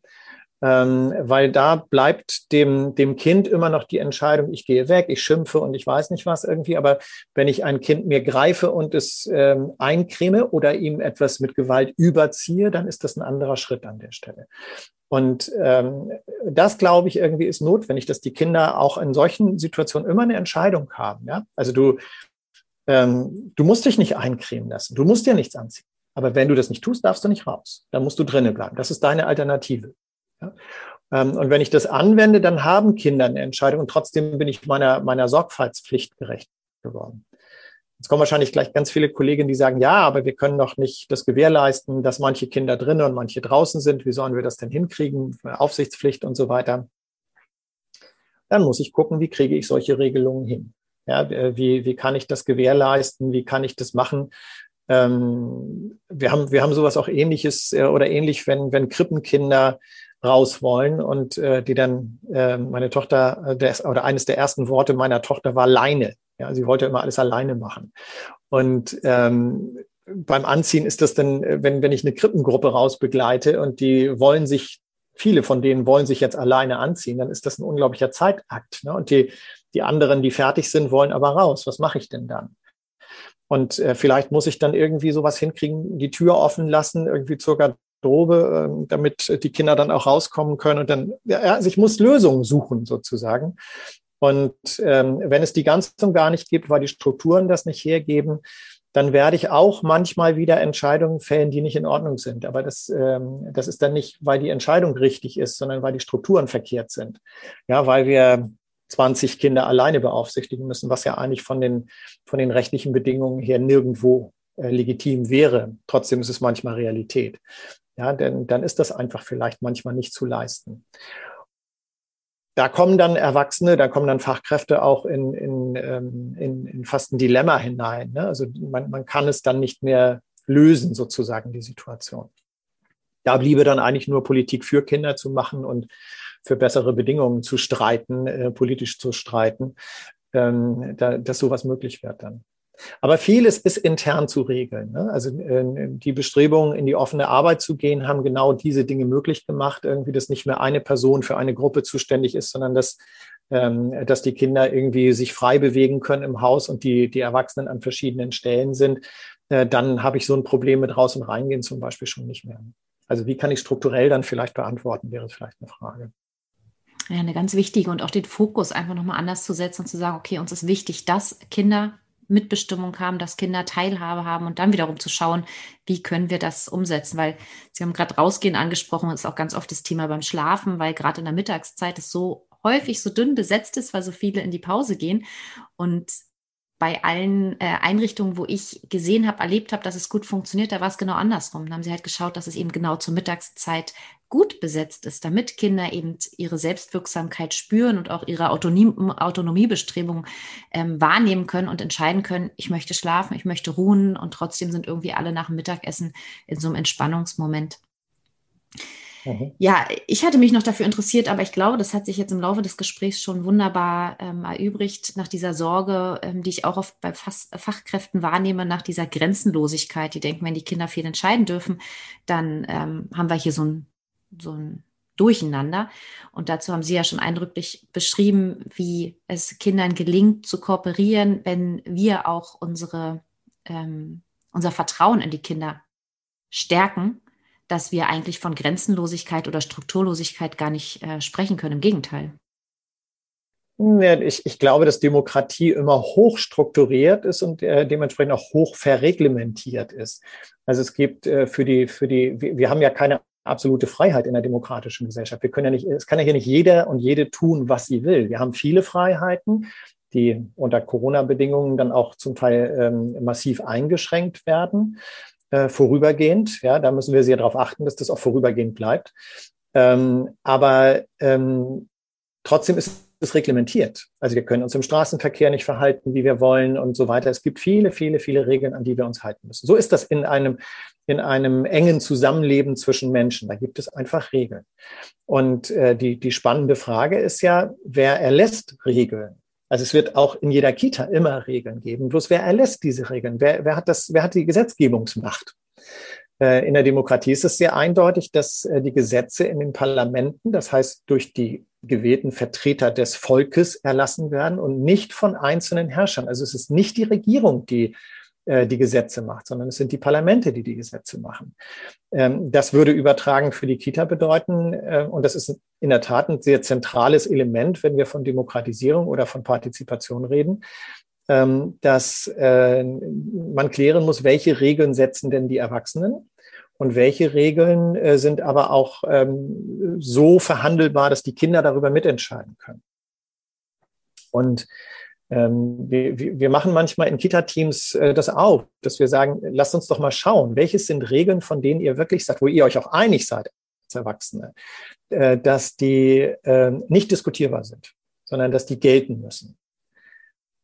ähm, weil da bleibt dem, dem Kind immer noch die Entscheidung, ich gehe weg, ich schimpfe und ich weiß nicht was irgendwie. Aber wenn ich ein Kind mir greife und es ähm, eincreme oder ihm etwas mit Gewalt überziehe, dann ist das ein anderer Schritt an der Stelle. Und ähm, das, glaube ich, irgendwie ist notwendig, dass die Kinder auch in solchen Situationen immer eine Entscheidung haben. Ja? Also du, ähm, du musst dich nicht eincremen lassen, du musst dir nichts anziehen. Aber wenn du das nicht tust, darfst du nicht raus. Dann musst du drinnen bleiben. Das ist deine Alternative. Ähm, und wenn ich das anwende, dann haben Kinder eine Entscheidung und trotzdem bin ich meiner, meiner Sorgfaltspflicht gerecht geworden. Jetzt kommen wahrscheinlich gleich ganz viele Kollegen, die sagen, ja, aber wir können doch nicht das gewährleisten, dass manche Kinder drinnen und manche draußen sind. Wie sollen wir das denn hinkriegen? Aufsichtspflicht und so weiter. Dann muss ich gucken, wie kriege ich solche Regelungen hin? Ja, wie, wie kann ich das gewährleisten? Wie kann ich das machen? Ähm, wir haben, wir haben sowas auch ähnliches äh, oder ähnlich, wenn, wenn Krippenkinder raus wollen und äh, die dann äh, meine Tochter äh, der, oder eines der ersten Worte meiner Tochter war Leine. Ja, sie wollte immer alles alleine machen. Und ähm, beim Anziehen ist das dann, äh, wenn wenn ich eine Krippengruppe rausbegleite und die wollen sich viele von denen wollen sich jetzt alleine anziehen, dann ist das ein unglaublicher Zeitakt. Ne? Und die die anderen, die fertig sind, wollen aber raus. Was mache ich denn dann? Und äh, vielleicht muss ich dann irgendwie sowas hinkriegen, die Tür offen lassen, irgendwie circa Garderobe, ähm, damit die Kinder dann auch rauskommen können. Und dann, ja, also ich muss Lösungen suchen sozusagen. Und ähm, wenn es die Ganzung gar nicht gibt, weil die Strukturen das nicht hergeben, dann werde ich auch manchmal wieder Entscheidungen fällen, die nicht in Ordnung sind. Aber das, ähm, das ist dann nicht, weil die Entscheidung richtig ist, sondern weil die Strukturen verkehrt sind. Ja, weil wir 20 Kinder alleine beaufsichtigen müssen, was ja eigentlich von den, von den rechtlichen Bedingungen her nirgendwo äh, legitim wäre. Trotzdem ist es manchmal Realität. Ja, denn dann ist das einfach vielleicht manchmal nicht zu leisten da kommen dann Erwachsene, da kommen dann Fachkräfte auch in, in, ähm, in, in fast ein Dilemma hinein. Ne? Also man, man kann es dann nicht mehr lösen, sozusagen, die Situation. Da bliebe dann eigentlich nur Politik für Kinder zu machen und für bessere Bedingungen zu streiten, äh, politisch zu streiten, ähm, da, dass sowas möglich wird dann. Aber vieles ist intern zu regeln. Ne? Also äh, die Bestrebungen, in die offene Arbeit zu gehen, haben genau diese Dinge möglich gemacht. Irgendwie, dass nicht mehr eine Person für eine Gruppe zuständig ist, sondern dass, ähm, dass die Kinder irgendwie sich frei bewegen können im Haus und die, die Erwachsenen an verschiedenen Stellen sind. Äh, dann habe ich so ein Problem mit raus und reingehen zum Beispiel schon nicht mehr. Also wie kann ich strukturell dann vielleicht beantworten, wäre vielleicht eine Frage. Ja, eine ganz wichtige und auch den Fokus einfach nochmal anders zu setzen und zu sagen, okay, uns ist wichtig, dass Kinder Mitbestimmung haben, dass Kinder Teilhabe haben und dann wiederum zu schauen, wie können wir das umsetzen, weil Sie haben gerade rausgehen angesprochen, ist auch ganz oft das Thema beim Schlafen, weil gerade in der Mittagszeit es so häufig so dünn besetzt ist, weil so viele in die Pause gehen und bei allen äh, Einrichtungen, wo ich gesehen habe, erlebt habe, dass es gut funktioniert, da war es genau andersrum. Da haben sie halt geschaut, dass es eben genau zur Mittagszeit gut besetzt ist, damit Kinder eben ihre Selbstwirksamkeit spüren und auch ihre Autonomie, Autonomiebestrebungen ähm, wahrnehmen können und entscheiden können, ich möchte schlafen, ich möchte ruhen und trotzdem sind irgendwie alle nach dem Mittagessen in so einem Entspannungsmoment. Mhm. Ja, ich hatte mich noch dafür interessiert, aber ich glaube, das hat sich jetzt im Laufe des Gesprächs schon wunderbar ähm, erübrigt nach dieser Sorge, ähm, die ich auch oft bei Fach Fachkräften wahrnehme, nach dieser Grenzenlosigkeit. Die denken, wenn die Kinder viel entscheiden dürfen, dann ähm, haben wir hier so ein, so ein Durcheinander. Und dazu haben Sie ja schon eindrücklich beschrieben, wie es Kindern gelingt zu kooperieren, wenn wir auch unsere, ähm, unser Vertrauen in die Kinder stärken dass wir eigentlich von Grenzenlosigkeit oder Strukturlosigkeit gar nicht äh, sprechen können. Im Gegenteil. Ich, ich glaube, dass Demokratie immer hoch strukturiert ist und äh, dementsprechend auch hoch verreglementiert ist. Also es gibt äh, für die, für die, wir, wir haben ja keine absolute Freiheit in der demokratischen Gesellschaft. Wir können ja nicht, es kann ja hier nicht jeder und jede tun, was sie will. Wir haben viele Freiheiten, die unter Corona-Bedingungen dann auch zum Teil ähm, massiv eingeschränkt werden äh, vorübergehend. Ja, da müssen wir sehr darauf achten, dass das auch vorübergehend bleibt. Ähm, aber ähm, trotzdem ist es reglementiert. Also wir können uns im Straßenverkehr nicht verhalten, wie wir wollen und so weiter. Es gibt viele, viele, viele Regeln, an die wir uns halten müssen. So ist das in einem, in einem engen Zusammenleben zwischen Menschen. Da gibt es einfach Regeln. Und äh, die, die spannende Frage ist ja, wer erlässt Regeln? Also es wird auch in jeder Kita immer Regeln geben. Bloß wer erlässt diese Regeln? Wer, wer hat das, wer hat die Gesetzgebungsmacht? Äh, in der Demokratie ist es sehr eindeutig, dass äh, die Gesetze in den Parlamenten, das heißt durch die gewählten Vertreter des Volkes erlassen werden und nicht von einzelnen Herrschern. Also es ist nicht die Regierung, die äh, die Gesetze macht, sondern es sind die Parlamente, die die Gesetze machen. Ähm, das würde übertragen für die Kita bedeuten, äh, und das ist in der Tat ein sehr zentrales Element, wenn wir von Demokratisierung oder von Partizipation reden, ähm, dass äh, man klären muss, welche Regeln setzen denn die Erwachsenen und welche Regeln sind aber auch ähm, so verhandelbar, dass die Kinder darüber mitentscheiden können. Und ähm, wir, wir machen manchmal in Kita-Teams äh, das auch, dass wir sagen, lasst uns doch mal schauen, welches sind Regeln, von denen ihr wirklich sagt, wo ihr euch auch einig seid als Erwachsene, äh, dass die äh, nicht diskutierbar sind, sondern dass die gelten müssen.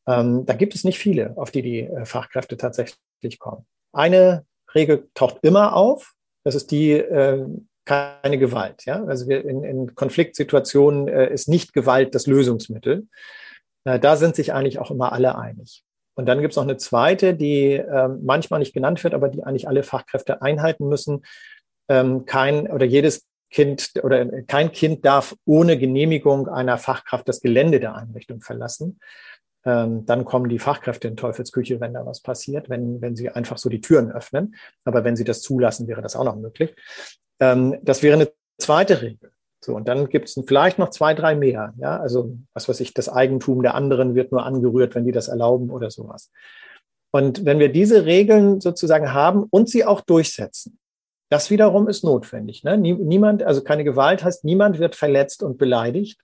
Ähm, da gibt es nicht viele, auf die die äh, Fachkräfte tatsächlich kommen. Eine Regel taucht immer auf, das ist die äh, keine Gewalt. Ja? Also wir in, in Konfliktsituationen äh, ist nicht Gewalt das Lösungsmittel. Äh, da sind sich eigentlich auch immer alle einig. Und dann gibt es noch eine zweite, die äh, manchmal nicht genannt wird, aber die eigentlich alle Fachkräfte einhalten müssen. Ähm, kein oder jedes Kind oder kein Kind darf ohne Genehmigung einer Fachkraft das Gelände der Einrichtung verlassen. Ähm, dann kommen die Fachkräfte in Teufelsküche, wenn da was passiert, wenn, wenn sie einfach so die Türen öffnen. Aber wenn sie das zulassen, wäre das auch noch möglich. Ähm, das wäre eine zweite Regel. So, und dann gibt es vielleicht noch zwei, drei mehr. Ja, also was weiß ich, das Eigentum der anderen wird nur angerührt, wenn die das erlauben oder sowas. Und wenn wir diese Regeln sozusagen haben und sie auch durchsetzen, das wiederum ist notwendig. Ne? Niemand, also keine Gewalt heißt, niemand wird verletzt und beleidigt.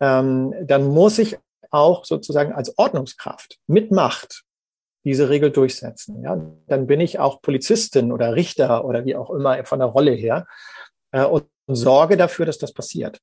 Ähm, dann muss ich auch sozusagen als Ordnungskraft mit Macht diese Regel durchsetzen. Ja? Dann bin ich auch Polizistin oder Richter oder wie auch immer von der Rolle her äh, und sorge dafür, dass das passiert.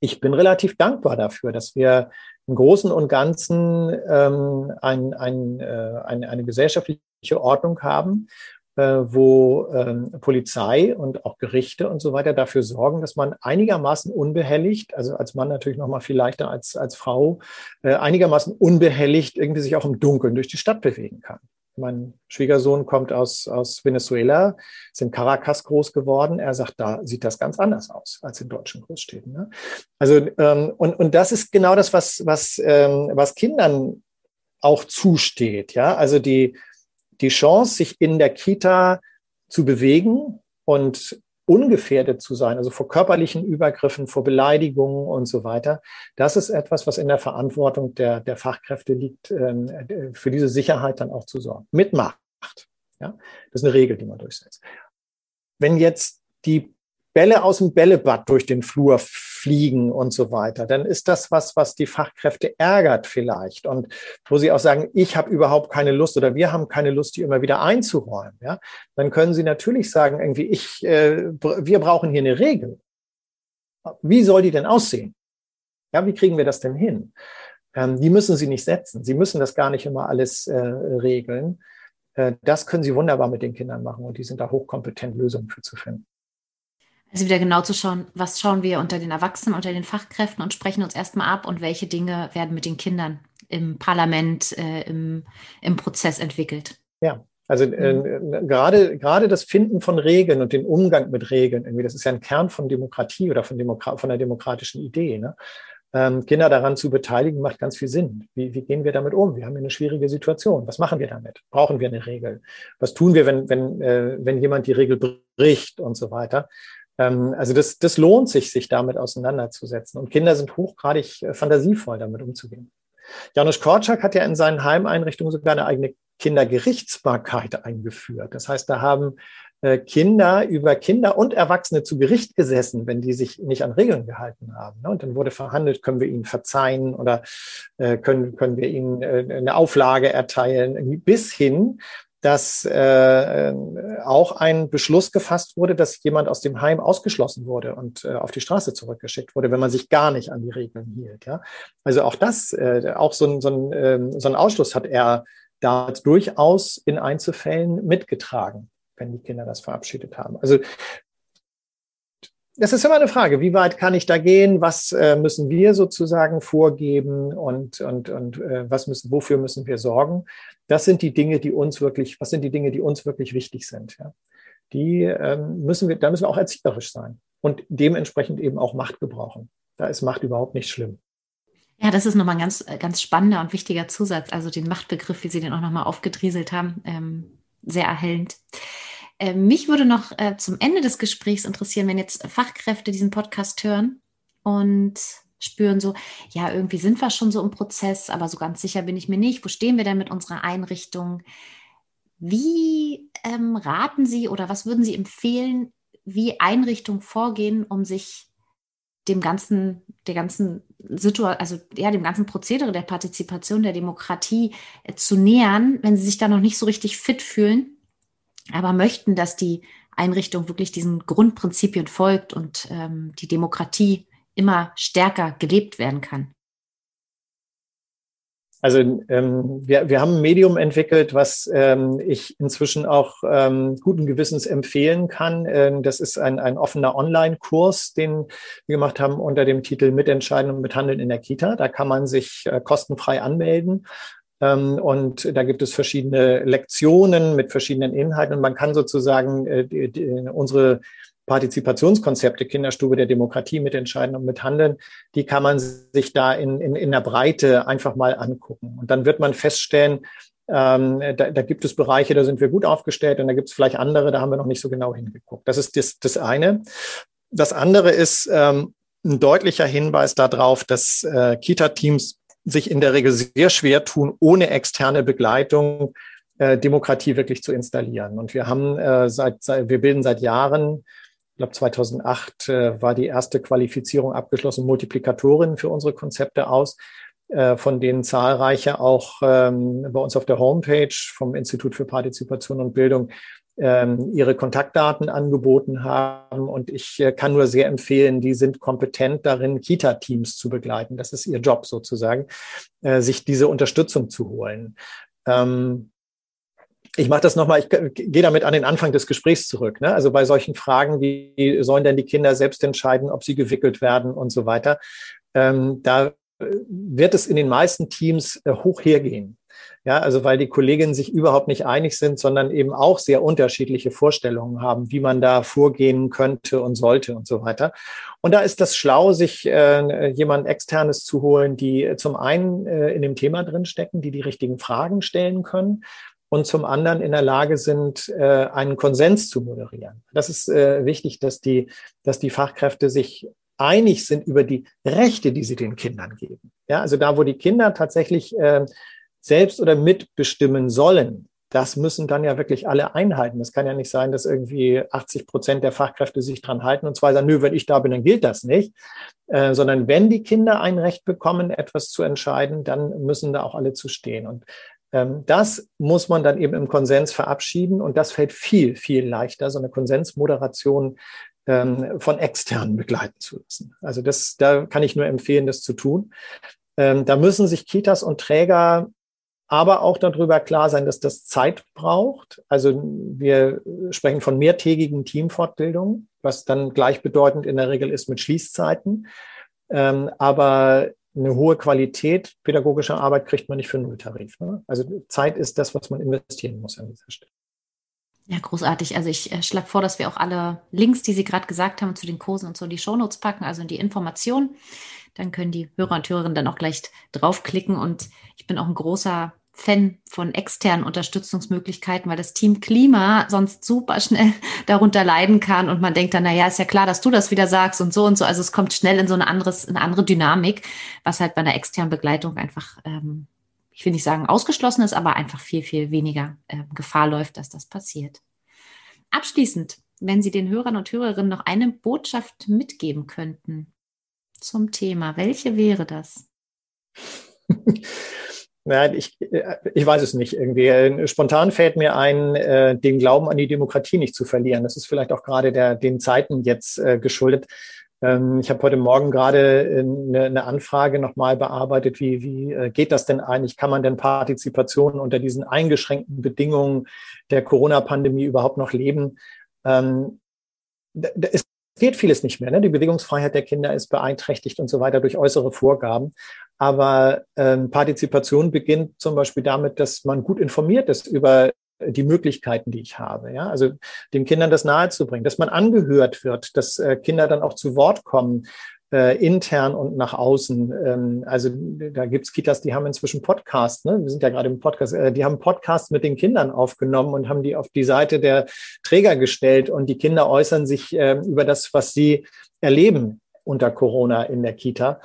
Ich bin relativ dankbar dafür, dass wir im Großen und Ganzen ähm, ein, ein, äh, eine, eine gesellschaftliche Ordnung haben, wo ähm, Polizei und auch Gerichte und so weiter dafür sorgen, dass man einigermaßen unbehelligt, also als Mann natürlich noch mal viel leichter als als Frau, äh, einigermaßen unbehelligt irgendwie sich auch im Dunkeln durch die Stadt bewegen kann. Mein Schwiegersohn kommt aus, aus Venezuela, ist in Caracas groß geworden. Er sagt, da sieht das ganz anders aus als in deutschen Großstädten. Ne? Also, ähm, und, und das ist genau das, was, was, ähm, was Kindern auch zusteht. Ja, also die, die Chance, sich in der Kita zu bewegen und ungefährdet zu sein, also vor körperlichen Übergriffen, vor Beleidigungen und so weiter. Das ist etwas, was in der Verantwortung der, der Fachkräfte liegt, ähm, für diese Sicherheit dann auch zu sorgen. Mit Macht. Ja? Das ist eine Regel, die man durchsetzt. Wenn jetzt die Bälle aus dem Bällebad durch den Flur fliegen und so weiter, dann ist das was, was die Fachkräfte ärgert vielleicht und wo sie auch sagen, ich habe überhaupt keine Lust oder wir haben keine Lust, die immer wieder einzuräumen. Ja, dann können sie natürlich sagen, irgendwie ich, äh, wir brauchen hier eine Regel. Wie soll die denn aussehen? Ja, wie kriegen wir das denn hin? Ähm, die müssen sie nicht setzen. Sie müssen das gar nicht immer alles äh, regeln. Äh, das können sie wunderbar mit den Kindern machen und die sind da hochkompetent, Lösungen für zu finden. Also wieder genau zu schauen, was schauen wir unter den Erwachsenen, unter den Fachkräften und sprechen uns erstmal ab und welche Dinge werden mit den Kindern im Parlament, äh, im, im Prozess entwickelt. Ja, also äh, mhm. gerade gerade das Finden von Regeln und den Umgang mit Regeln, irgendwie, das ist ja ein Kern von Demokratie oder von, Demokra von der demokratischen Idee. Ne? Ähm, Kinder daran zu beteiligen, macht ganz viel Sinn. Wie, wie gehen wir damit um? Wir haben eine schwierige Situation. Was machen wir damit? Brauchen wir eine Regel? Was tun wir, wenn, wenn, äh, wenn jemand die Regel bricht und so weiter? Ähm, also das, das lohnt sich, sich damit auseinanderzusetzen. Und Kinder sind hochgradig äh, fantasievoll, damit umzugehen. Janusz Korczak hat ja in seinen Heimeinrichtungen sogar eine eigene Kindergerichtsbarkeit eingeführt. Das heißt, da haben äh, Kinder über Kinder und Erwachsene zu Gericht gesessen, wenn die sich nicht an Regeln gehalten haben. Ne? Und dann wurde verhandelt, können wir ihnen verzeihen oder äh, können, können wir ihnen eine Auflage erteilen, bis hin, dass äh, auch ein Beschluss gefasst wurde, dass jemand aus dem Heim ausgeschlossen wurde und äh, auf die Straße zurückgeschickt wurde, wenn man sich gar nicht an die Regeln hielt. Ja? Also auch das, äh, auch so ein, so, ein, äh, so ein Ausschluss hat er da durchaus in Einzelfällen mitgetragen, wenn die Kinder das verabschiedet haben. Also das ist immer eine Frage, wie weit kann ich da gehen? Was äh, müssen wir sozusagen vorgeben und, und, und äh, was müssen, wofür müssen wir sorgen? Das sind die Dinge, die uns wirklich, was sind die Dinge, die uns wirklich wichtig sind? Ja? Die ähm, müssen wir, da müssen wir auch erzieherisch sein und dementsprechend eben auch Macht gebrauchen. Da ist Macht überhaupt nicht schlimm. Ja, das ist nochmal ein ganz, ganz spannender und wichtiger Zusatz. Also den Machtbegriff, wie Sie den auch nochmal aufgedrieselt haben, ähm, sehr erhellend. Äh, mich würde noch äh, zum Ende des Gesprächs interessieren, wenn jetzt Fachkräfte diesen Podcast hören und spüren so, ja, irgendwie sind wir schon so im Prozess, aber so ganz sicher bin ich mir nicht. Wo stehen wir denn mit unserer Einrichtung? Wie ähm, raten Sie oder was würden Sie empfehlen, wie Einrichtungen vorgehen, um sich dem ganzen, der ganzen Situation, also ja, dem ganzen Prozedere der Partizipation, der Demokratie äh, zu nähern, wenn sie sich da noch nicht so richtig fit fühlen? Aber möchten, dass die Einrichtung wirklich diesen Grundprinzipien folgt und ähm, die Demokratie immer stärker gelebt werden kann. Also ähm, wir, wir haben ein Medium entwickelt, was ähm, ich inzwischen auch ähm, guten Gewissens empfehlen kann. Ähm, das ist ein, ein offener Online-Kurs, den wir gemacht haben unter dem Titel Mitentscheiden und Mithandeln in der Kita. Da kann man sich äh, kostenfrei anmelden und da gibt es verschiedene Lektionen mit verschiedenen Inhalten. Und man kann sozusagen äh, die, die, unsere Partizipationskonzepte, Kinderstube der Demokratie mitentscheiden und mithandeln, die kann man sich da in, in, in der Breite einfach mal angucken. Und dann wird man feststellen, Ähm, da, da gibt es Bereiche, da sind wir gut aufgestellt und da gibt es vielleicht andere, da haben wir noch nicht so genau hingeguckt. Das ist das, das eine. Das andere ist ähm, ein deutlicher Hinweis darauf, dass äh, Kita-Teams sich in der Regel sehr schwer tun, ohne externe Begleitung äh, Demokratie wirklich zu installieren. Und wir haben äh, seit, seit, wir bilden seit Jahren, ich glaube 2008 äh, war die erste Qualifizierung abgeschlossen, Multiplikatorin für unsere Konzepte aus, äh, von denen zahlreiche auch ähm, bei uns auf der Homepage vom Institut für Partizipation und Bildung ihre Kontaktdaten angeboten haben. Und ich äh, kann nur sehr empfehlen, die sind kompetent darin, Kita-Teams zu begleiten. Das ist ihr Job sozusagen, äh, sich diese Unterstützung zu holen. Ähm, ich mache das nochmal, ich gehe damit an den Anfang des Gesprächs zurück. Ne? Also bei solchen Fragen, wie sollen denn die Kinder selbst entscheiden, ob sie gewickelt werden und so weiter, ähm, da äh, wird es in den meisten Teams hoch hergehen. Ja, also weil die Kolleginnen sich überhaupt nicht einig sind, sondern eben auch sehr unterschiedliche Vorstellungen haben, wie man da vorgehen könnte und sollte und so weiter. Und da ist das schlau, sich äh, jemand externes zu holen, die zum einen äh, in dem Thema drinstecken, die die richtigen Fragen stellen können und zum anderen in der Lage sind, äh, einen Konsens zu moderieren. Das ist äh, wichtig, dass die, dass die Fachkräfte sich einig sind über die Rechte, die sie den Kindern geben. Ja, also da, wo die Kinder tatsächlich äh, selbst oder mitbestimmen sollen, das müssen dann ja wirklich alle einhalten. Das kann ja nicht sein, dass irgendwie 80 Prozent der Fachkräfte sich dran halten und zwar sagen, nö, wenn ich da bin, dann gilt das nicht. Äh, sondern wenn die Kinder ein Recht bekommen, etwas zu entscheiden, dann müssen da auch alle zu stehen. Und ähm, das muss man dann eben im Konsens verabschieden und das fällt viel, viel leichter, so eine Konsensmoderation ähm, von externen begleiten zu lassen. Also das, da kann ich nur empfehlen, das zu tun. Ähm, da müssen sich Kitas und Träger aber auch darüber klar sein, dass das Zeit braucht. Also wir sprechen von mehrtägigen Teamfortbildungen, was dann gleichbedeutend in der Regel ist mit Schließzeiten. aber eine hohe Qualität pädagogischer Arbeit kriegt man nicht für Nulltarif. Ne? Also Zeit ist das, was man investieren muss an dieser Stelle. Ja, großartig. Also ich äh, schlage vor, dass wir auch alle Links, die Sie gerade gesagt haben, zu den Kursen und so in die Shownotes packen, also in die Informationen. Dann können die Hörer und Hörerinnen dann auch gleich draufklicken. Und ich bin auch ein großer Fan von externen Unterstützungsmöglichkeiten, weil das Team Klima sonst super schnell darunter leiden kann und man denkt dann, na ja, ist ja klar, dass du das wieder sagst und so und so. Also es kommt schnell in so eine anderes, eine andere Dynamik, was halt bei einer externen Begleitung einfach, ähm, ich will nicht sagen ausgeschlossen ist, aber einfach viel, viel weniger äh, Gefahr läuft, dass das passiert. Abschließend, wenn Sie den Hörern und Hörerinnen noch eine Botschaft mitgeben könnten zum Thema, welche wäre das? Ja, ich, ich weiß es nicht. Irgendwie spontan fällt mir ein, äh, den Glauben an die Demokratie nicht zu verlieren. Das ist vielleicht auch gerade der, den Zeiten jetzt äh, geschuldet. Ähm, ich habe heute Morgen gerade eine, eine Anfrage nochmal bearbeitet. Wie, wie äh, geht das denn eigentlich? Kann man denn Partizipation unter diesen eingeschränkten Bedingungen der Corona-Pandemie überhaupt noch leben? Ähm, es geht vieles nicht mehr. Ne? Die Bewegungsfreiheit der Kinder ist beeinträchtigt und so weiter durch äußere Vorgaben. Aber ähm, Partizipation beginnt zum Beispiel damit, dass man gut informiert ist über die Möglichkeiten, die ich habe. Ja, also den Kindern das nahezubringen, dass man angehört wird, dass äh, Kinder dann auch zu Wort kommen, äh, intern und nach außen. Ähm, also da gibt's Kitas, die haben inzwischen Podcasts, ne? wir sind ja gerade im Podcast, äh, die haben Podcasts mit den Kindern aufgenommen und haben die auf die Seite der Träger gestellt und die Kinder äußern sich äh, über das, was sie erleben unter Corona in der Kita.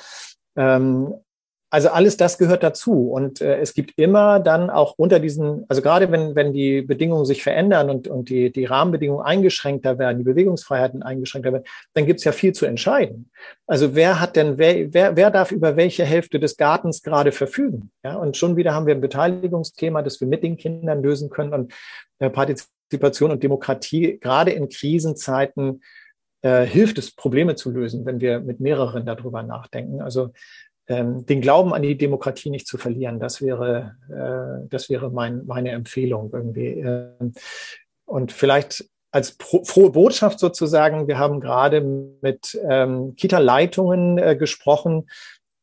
Ähm, also alles das gehört dazu. Und äh, es gibt immer dann auch unter diesen, also gerade wenn, wenn die Bedingungen sich verändern und, und die, die Rahmenbedingungen eingeschränkter werden, die Bewegungsfreiheiten eingeschränkter werden, dann gibt es ja viel zu entscheiden. Also wer hat denn, wer, wer, wer darf über welche Hälfte des Gartens gerade verfügen? Ja, und schon wieder haben wir ein Beteiligungsthema, das wir mit den Kindern lösen können. Und äh, Partizipation und Demokratie, gerade in Krisenzeiten, äh, hilft es, Probleme zu lösen, wenn wir mit mehreren darüber nachdenken. Also ähm, den Glauben an die Demokratie nicht zu verlieren. Das wäre, äh, das wäre mein, meine Empfehlung irgendwie. Ähm, und vielleicht als pro, frohe Botschaft sozusagen, wir haben gerade mit ähm, Kita-Leitungen äh, gesprochen,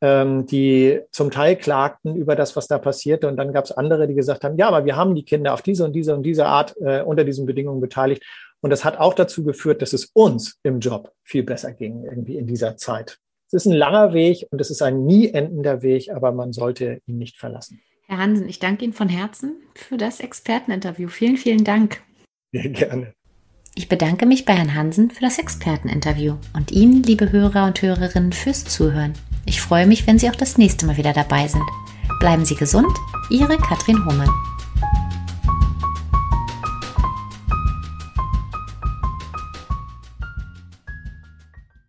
ähm, die zum Teil klagten über das, was da passierte. Und dann gab es andere, die gesagt haben, ja, aber wir haben die Kinder auf diese und diese und diese Art äh, unter diesen Bedingungen beteiligt. Und das hat auch dazu geführt, dass es uns im Job viel besser ging, irgendwie in dieser Zeit. Es ist ein langer Weg und es ist ein nie endender Weg, aber man sollte ihn nicht verlassen. Herr Hansen, ich danke Ihnen von Herzen für das Experteninterview. Vielen, vielen Dank. Ja, gerne. Ich bedanke mich bei Herrn Hansen für das Experteninterview und Ihnen, liebe Hörer und Hörerinnen, fürs Zuhören. Ich freue mich, wenn Sie auch das nächste Mal wieder dabei sind. Bleiben Sie gesund, Ihre Katrin Hohmann.